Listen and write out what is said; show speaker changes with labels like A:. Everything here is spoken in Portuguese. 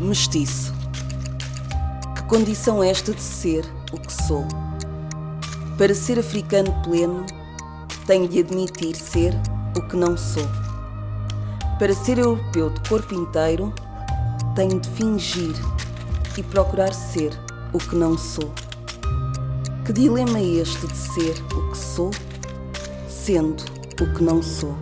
A: Mestiço. Que condição é esta de ser o que sou? Para ser africano pleno, tenho de admitir ser o que não sou. Para ser europeu de corpo inteiro, tenho de fingir e procurar ser o que não sou. Que dilema é este de ser o que sou, sendo o que não sou?